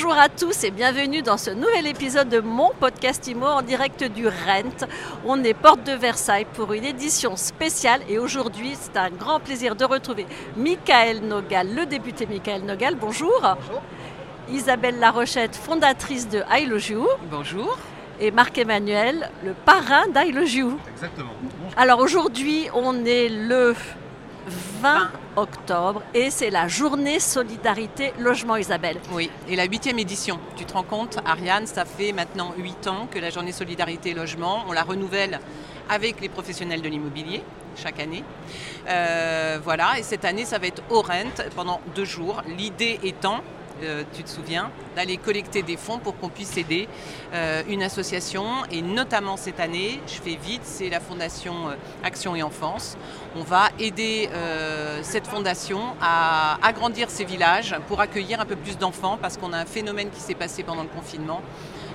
Bonjour à tous et bienvenue dans ce nouvel épisode de mon podcast IMO en direct du Rent. On est porte de Versailles pour une édition spéciale et aujourd'hui c'est un grand plaisir de retrouver Michael Nogal, le député Michael Nogal. Bonjour. Bonjour. Isabelle Larochette, fondatrice de I Love You. Bonjour. Et Marc-Emmanuel, le parrain You. Exactement. Alors aujourd'hui, on est le 20 octobre et c'est la journée solidarité logement Isabelle. Oui, et la huitième édition. Tu te rends compte, Ariane, ça fait maintenant huit ans que la journée solidarité logement, on la renouvelle avec les professionnels de l'immobilier chaque année. Euh, voilà, et cette année, ça va être au rent pendant deux jours. L'idée étant euh, tu te souviens, d'aller collecter des fonds pour qu'on puisse aider euh, une association. Et notamment cette année, je fais vite, c'est la fondation euh, Action et Enfance. On va aider cette fondation à agrandir ses villages pour accueillir un peu plus d'enfants parce qu'on a un phénomène qui s'est passé pendant le confinement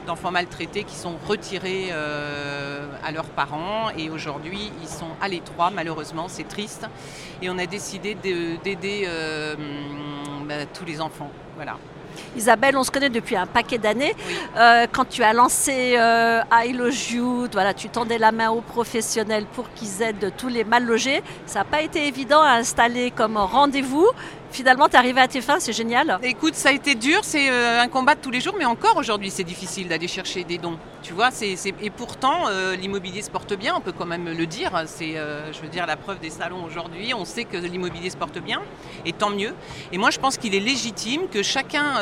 d'enfants maltraités qui sont retirés à leurs parents et aujourd'hui ils sont à l'étroit malheureusement c'est triste et on a décidé d'aider tous les enfants voilà. Isabelle, on se connaît depuis un paquet d'années. Euh, quand tu as lancé euh, I Love You, voilà, tu tendais la main aux professionnels pour qu'ils aident tous les mal logés. Ça n'a pas été évident à installer comme rendez-vous finalement, tu es arrivé à tes fins, c'est génial. Écoute, ça a été dur, c'est euh, un combat de tous les jours, mais encore aujourd'hui, c'est difficile d'aller chercher des dons. Tu vois, c'est, et pourtant, euh, l'immobilier se porte bien, on peut quand même le dire. C'est, je veux dire, la preuve des salons aujourd'hui, on sait que l'immobilier se porte bien, et tant mieux. Et moi, je pense qu'il est légitime que chacun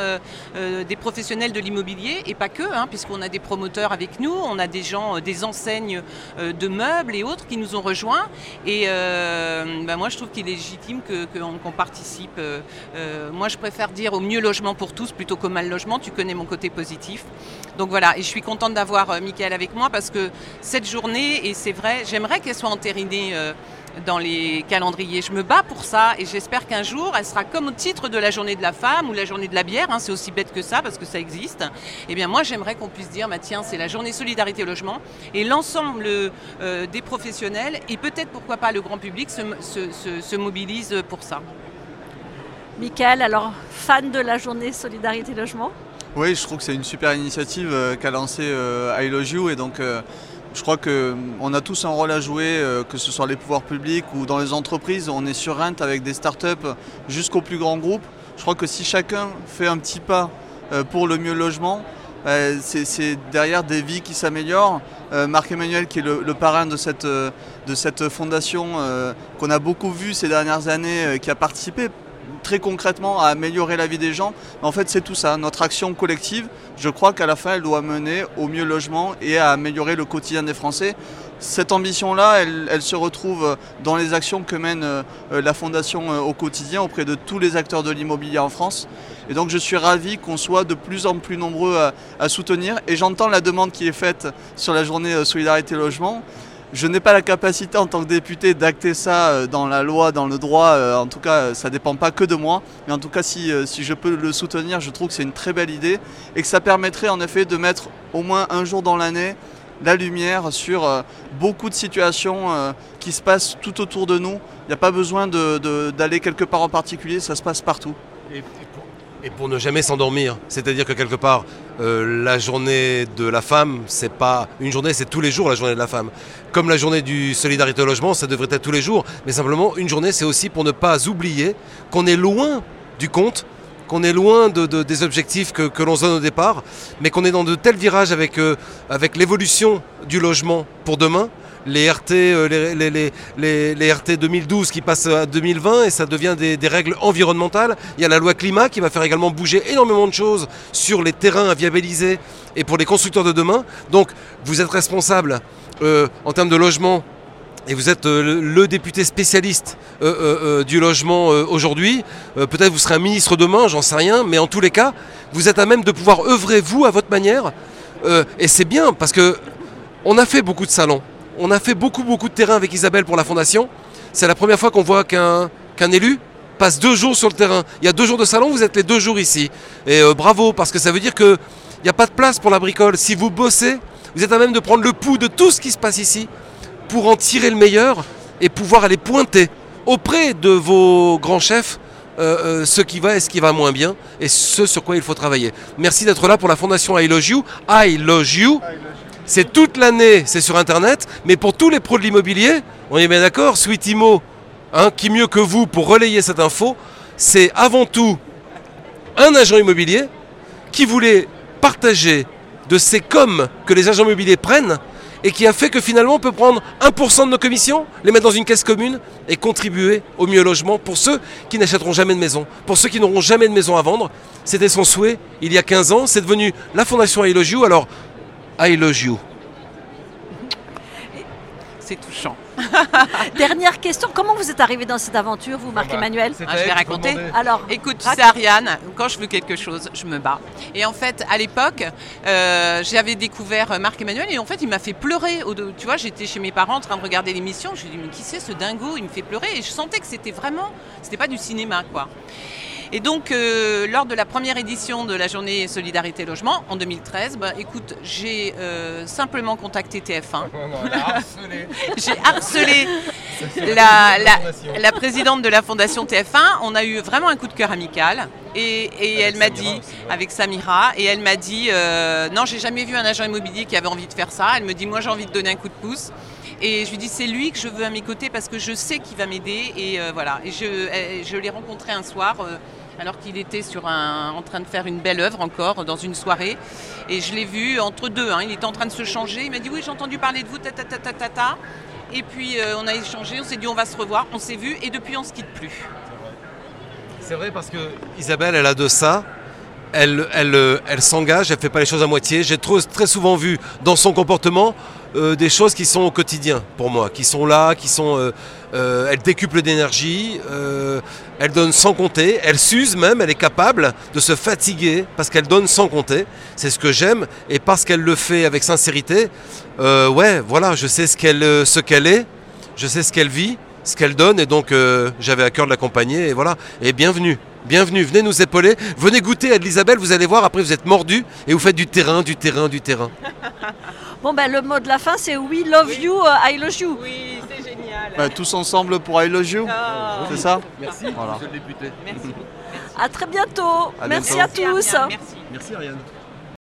des professionnels de l'immobilier, et pas que, hein, puisqu'on a des promoteurs avec nous, on a des gens, des enseignes de meubles et autres qui nous ont rejoints. Et ben, moi, je trouve qu'il est légitime qu'on participe euh, euh, moi, je préfère dire au mieux logement pour tous plutôt qu'au mal logement. Tu connais mon côté positif. Donc voilà, et je suis contente d'avoir euh, Mickaël avec moi parce que cette journée, et c'est vrai, j'aimerais qu'elle soit entérinée dans les calendriers. Je me bats pour ça et j'espère qu'un jour, elle sera comme au titre de la journée de la femme ou la journée de la bière, hein, c'est aussi bête que ça parce que ça existe. Eh bien moi, j'aimerais qu'on puisse dire, bah, tiens, c'est la journée solidarité logement et l'ensemble des professionnels et peut-être pourquoi pas le grand public se, se mobilise pour ça. Michael, alors fan de la journée Solidarité Logement? Oui, je trouve que c'est une super initiative euh, qu'a lancée euh, I Love You et donc euh, je crois qu'on a tous un rôle à jouer, que ce soit les pouvoirs publics ou dans les entreprises. On est sur Rent avec des startups jusqu'au plus grand groupe. Je crois que si chacun fait un petit pas pour le mieux logement, c'est derrière des vies qui s'améliorent. Marc-Emmanuel, qui est le, parrain de cette, de cette fondation qu'on a beaucoup vu ces dernières années, qui a participé très concrètement à améliorer la vie des gens. En fait, c'est tout ça. Notre action collective, je crois qu'à la fin, elle doit mener au mieux logement et à améliorer le quotidien des Français. Cette ambition-là, elle, se retrouve dans les actions que mène euh, la Fondation euh, au quotidien auprès de tous les acteurs de l'immobilier en France. Et donc je suis ravi qu'on soit de plus en plus nombreux à, soutenir. Et j'entends la demande qui est faite sur la journée euh, Solidarité Logement. Je n'ai pas la capacité en tant que député d'acter ça euh, dans la loi, dans le droit. Euh, en tout cas, ça ne dépend pas que de moi. Mais en tout cas, euh, si je peux le soutenir, je trouve que c'est une très belle idée et que ça permettrait en effet de mettre au moins un jour dans l'année la lumière sur beaucoup de situations qui se passent tout autour de nous. Il n'y a pas besoin d'aller quelque part en particulier, ça se passe partout. Et pour ne jamais s'endormir. C'est-à-dire que quelque part, euh, la journée de la femme, c'est pas une journée, c'est tous les jours la journée de la femme. Comme la journée du solidarité au logement, ça devrait être tous les jours. Mais simplement, une journée, c'est aussi pour ne pas oublier qu'on est loin du compte, qu'on est loin de, des objectifs que, l'on donne au départ, mais qu'on est dans de tels virages avec, euh, avec l'évolution du logement pour demain les RT, euh, les, RT 2012 qui passent à 2020 et ça devient des, règles environnementales. Il y a la loi climat qui va faire également bouger énormément de choses sur les terrains à viabiliser et pour les constructeurs de demain. Donc vous êtes responsable euh, en termes de logement et vous êtes euh, le, député spécialiste du logement aujourd'hui. Peut-être vous serez un ministre demain, j'en sais rien, mais en tous les cas, vous êtes à même de pouvoir œuvrer vous à votre manière. et c'est bien parce que on a fait beaucoup de salons. On a fait beaucoup, beaucoup de terrain avec Isabelle pour la fondation. C'est la première fois qu'on voit qu'un élu passe deux jours sur le terrain. Il y a deux jours de salon, vous êtes les deux jours ici. Et euh, bravo, parce que ça veut dire qu'il n'y a pas de place pour la bricole. Si vous bossez, vous êtes à même de prendre le pouls de tout ce qui se passe ici pour en tirer le meilleur et pouvoir aller pointer auprès de vos grands chefs euh, ce qui va et ce qui va moins bien, et ce sur quoi il faut travailler. Merci d'être là pour la fondation I Love You. I Love You. C'est toute l'année, c'est sur Internet, mais pour tous les pros de l'immobilier, on est bien d'accord, Sweet Imo, hein, qui mieux que vous pour relayer cette info, c'est avant tout un agent immobilier qui voulait partager de ces coms que les agents immobiliers prennent et qui a fait que finalement on peut prendre 1% de nos commissions, les mettre dans une caisse commune et contribuer au mieux logement pour ceux qui n'achèteront jamais de maison, pour ceux qui n'auront jamais de maison à vendre. C'était son souhait il y a 15 ans, c'est devenu la fondation I Love You, alors I Love You. C'est touchant. Dernière question, comment vous êtes arrivé dans cette aventure, vous, Marc-Emmanuel Ah, je vais raconter. Alors, Écoute, tu sais, Ariane, quand je veux quelque chose, je me bats. Et en fait, à l'époque, euh, j'avais découvert Marc Emmanuel et en fait, il m'a fait pleurer. Au- Tu vois, j'étais chez mes parents en train de regarder l'émission. Je me suis dit, mais qui c'est ce dingo? Il me fait pleurer. Et je sentais que c'était vraiment, c'était pas du cinéma, quoi. Et donc, euh, lors de la première édition de la journée Solidarité Logement, en 2013, bah, écoute, j'ai euh, simplement contacté TF1. J'ai harcelé la, la- la présidente de la fondation TF1. On a eu vraiment un coup de cœur amical. Et, et elle m'a dit, avec Samira, et elle m'a dit euh, Non, j'ai jamais vu un agent immobilier qui avait envie de faire ça. Elle me dit Moi, j'ai envie de donner un coup de pouce. Et je lui dis C'est lui que je veux à mes côtés parce que je sais qu'il va m'aider. Et euh, voilà. Et je, je l'ai rencontré un soir. euh, alors qu'il était sur un, en train de faire une belle œuvre encore dans une soirée. Et je l'ai vu entre deux, hein, il était en train de se changer. Il m'a dit oui j'ai entendu parler de vous, ta. Et puis euh, on a échangé, on s'est dit on va se revoir, on s'est vu et depuis on se quitte plus. C'est vrai parce que Isabelle, elle a de ça. Elle, elle, euh, elle s'engage, elle fait pas les choses à moitié. J'ai très souvent vu dans son comportement euh, des choses qui sont au quotidien pour moi, qui sont là, qui sont. euh, euh, elle décuple d'énergie, euh, elle donne sans compter, elle s'use même, elle est capable de se fatiguer parce qu'elle donne sans compter. C'est ce que j'aime et parce qu'elle le fait avec sincérité. euh, ouais, voilà, je sais ce qu'elle, ce qu'elle est, je sais ce qu'elle vit, ce qu'elle donne et donc j'avais à cœur de l'accompagner et voilà. Et bienvenue. Bienvenue, venez nous épauler, venez goûter à de vous allez voir, après vous êtes mordu et vous faites du terrain, du terrain, du terrain. bon, ben, le mot de la fin, c'est We love you, euh, I love you. Oui, c'est génial. Bah, tous ensemble pour I Love You, Ah. c'est ça Merci, Voilà. monsieur le député. Merci. À très bientôt. À Merci bientôt. à tous. Merci. Merci Ariane.